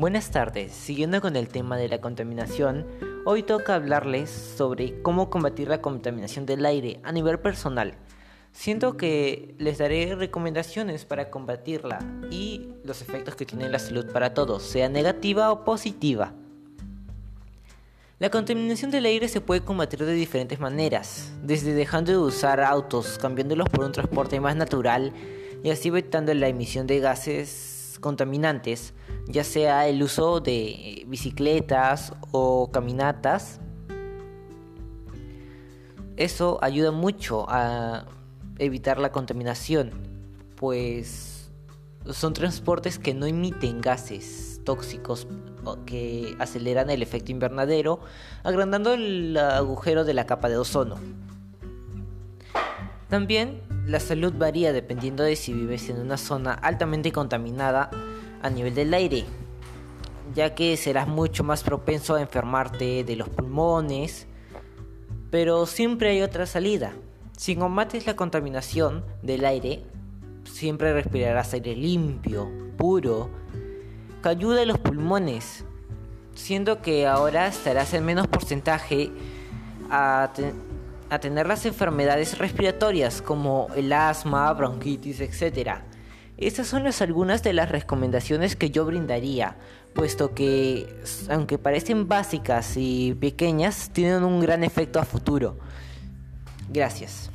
Buenas tardes, siguiendo con el tema de la contaminación, hoy toca hablarles sobre cómo combatir la contaminación del aire a nivel personal. Siento que les daré recomendaciones para combatirla y los efectos que tiene la salud para todos, sea negativa o positiva. La contaminación del aire se puede combatir de diferentes maneras, desde dejando de usar autos, cambiándolos por un transporte más natural y así evitando la emisión de gases contaminantes, ya sea el uso de bicicletas o caminatas. Eso ayuda mucho a evitar la contaminación, pues son transportes que no emiten gases tóxicos que aceleran el efecto invernadero, agrandando el agujero de la capa de ozono. También la salud varía dependiendo de si vives en una zona altamente contaminada a nivel del aire, ya que serás mucho más propenso a enfermarte de los pulmones, pero siempre hay otra salida. Si combates la contaminación del aire, siempre respirarás aire limpio, puro, que ayuda a los pulmones, siendo que ahora estarás en menos porcentaje a a tener las enfermedades respiratorias como el asma, bronquitis, etc. Estas son algunas de las recomendaciones que yo brindaría, puesto que, aunque parecen básicas y pequeñas, tienen un gran efecto a futuro. Gracias.